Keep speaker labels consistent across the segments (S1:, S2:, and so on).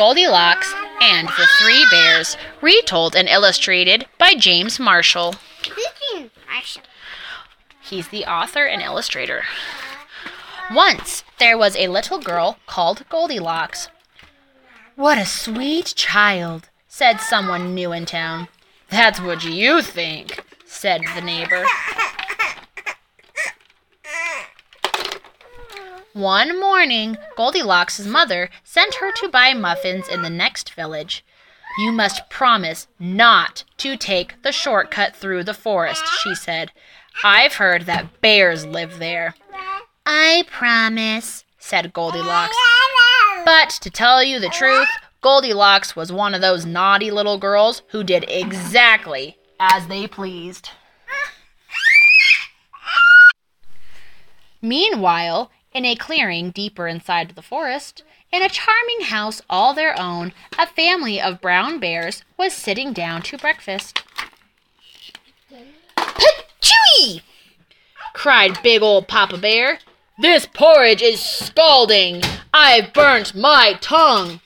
S1: Goldilocks and the Three Bears, retold and illustrated by James Marshall. He's the author and illustrator. Once there was a little girl called Goldilocks. What a sweet child, said someone new in town. That's what you think, said the neighbor. One morning, Goldilocks' mother sent her to buy muffins in the next village. You must promise not to take the shortcut through the forest, she said. I've heard that bears live there. I promise, said Goldilocks. But to tell you the truth, Goldilocks was one of those naughty little girls who did exactly as they pleased. Meanwhile, in a clearing deeper inside the forest, in a charming house all their own, a family of brown bears was sitting down to breakfast. Patchouli! cried big old Papa Bear. This porridge is scalding. I've burnt my tongue.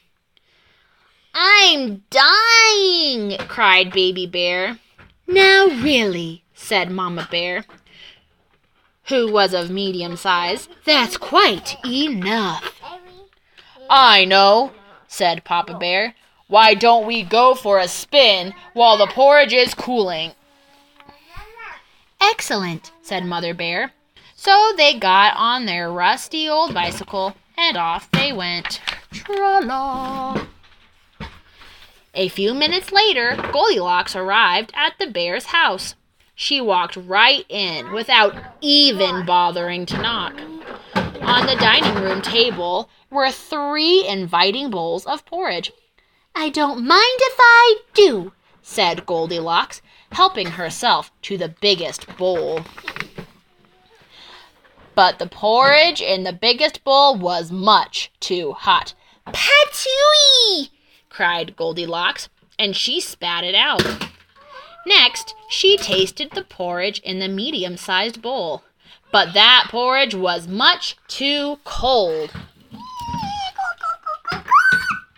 S1: I'm dying, cried Baby Bear. Now, really, said Mama Bear, who was of medium size, that's quite enough. I know, said Papa Bear. Why don't we go for a spin while the porridge is cooling? Excellent, said Mother Bear. So they got on their rusty old bicycle and off they went. Tra-la. A few minutes later, Goldilocks arrived at the bear's house. She walked right in without even bothering to knock. On the dining room table were three inviting bowls of porridge. I don't mind if I do, said Goldilocks, helping herself to the biggest bowl. But the porridge in the biggest bowl was much too hot. Patooey! cried Goldilocks, and she spat it out. Next, she tasted the porridge in the medium sized bowl. But that porridge was much too cold.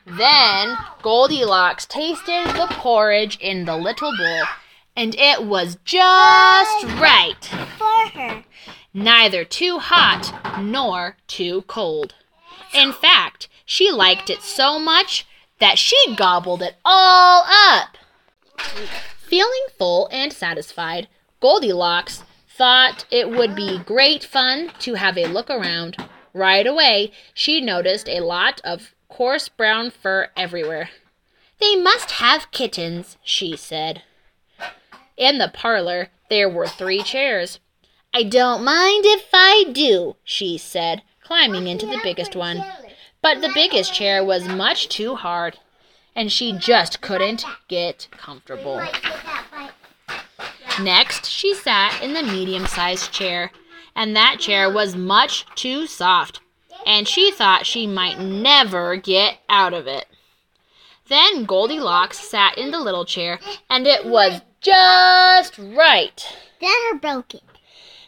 S1: Then Goldilocks tasted the porridge in the little bowl, and it was just right.
S2: For her.
S1: Neither too hot nor too cold. In fact, she liked it so much that she gobbled it all up. Feeling full and satisfied, Goldilocks thought it would be great fun to have a look around. Right away, she noticed a lot of coarse brown fur everywhere. They must have kittens, she said. In the parlor, there were three chairs. I don't mind if I do, she said, climbing into the biggest one. But the biggest chair was much too hard, and she just couldn't get comfortable. Next, she sat in the medium sized chair, and that chair was much too soft, and she thought she might never get out of it. Then Goldilocks sat in the little chair, and it was just right.
S2: Then her broke it.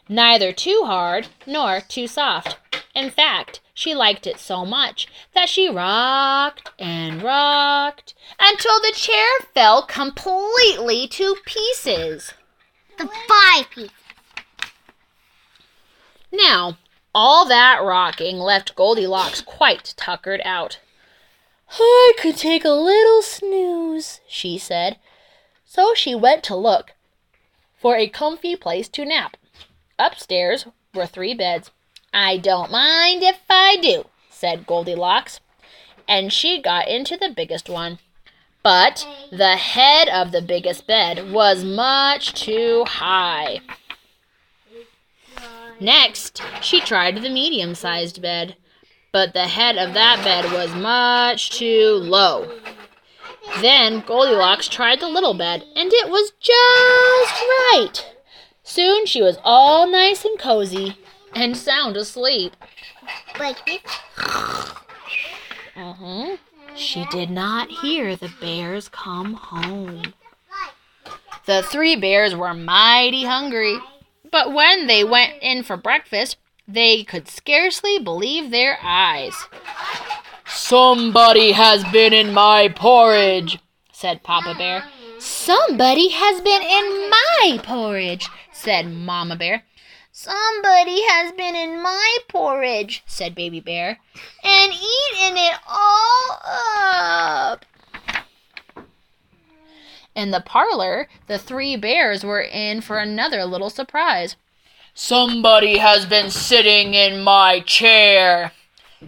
S1: Neither too hard nor too soft. In fact, she liked it so much that she rocked and rocked until the chair fell completely to pieces.
S2: The five piece.
S1: Now, all that rocking left Goldilocks quite tuckered out. I could take a little snooze, she said. So she went to look for a comfy place to nap. Upstairs were three beds. I don't mind if I do, said Goldilocks, and she got into the biggest one. But the head of the biggest bed was much too high. Next, she tried the medium sized bed, but the head of that bed was much too low. Then Goldilocks tried the little bed, and it was just right. Soon she was all nice and cozy and sound asleep.
S2: Like this.
S1: Uh-huh. She did not hear the bears come home. The three bears were mighty hungry, but when they went in for breakfast, they could scarcely believe their eyes. Somebody has been in my porridge, said Papa Bear. Somebody has been in my porridge, said Mama Bear. Somebody has been in my porridge, said Baby Bear, and eaten it all up. In the parlor, the three bears were in for another little surprise. Somebody has been sitting in my chair,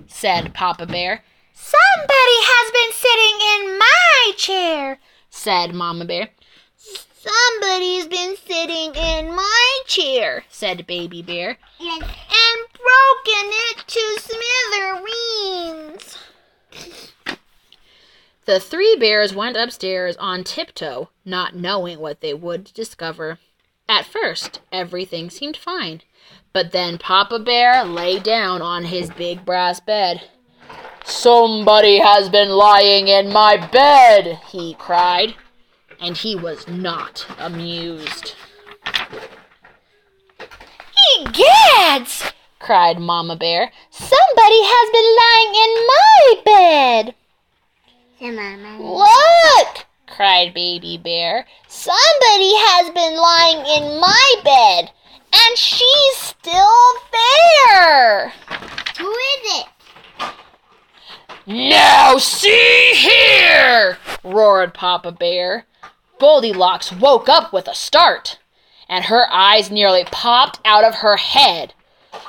S1: said Papa Bear. Somebody has been sitting in my chair, said Mama Bear. Somebody's been sitting in my chair, said Baby Bear,
S2: Yes.
S1: and broken it to smithereens. The three bears went upstairs on tiptoe, not knowing what they would discover. At first, everything seemed fine, but then Papa Bear lay down on his big brass bed. Somebody has been lying in my bed, he cried, and he was not amused. Egads! cried Mama Bear. Somebody has been lying in my bed.
S2: Mama.
S1: Look! cried Baby Bear. Somebody has been lying in my bed, and she's still there.
S2: Who is it?
S1: Now see here! roared Papa Bear. Goldilocks woke up with a start, and her eyes nearly popped out of her head.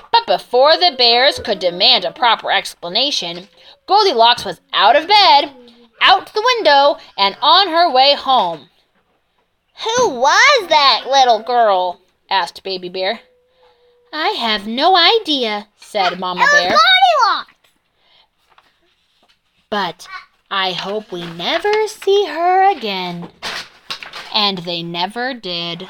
S1: But before the bears could demand a proper explanation, Goldilocks was out of bed, out the window and on her way home. Who was that little girl? asked Baby Bear. I have no idea, said Mama Bear. But I hope we never see her again. And they never did.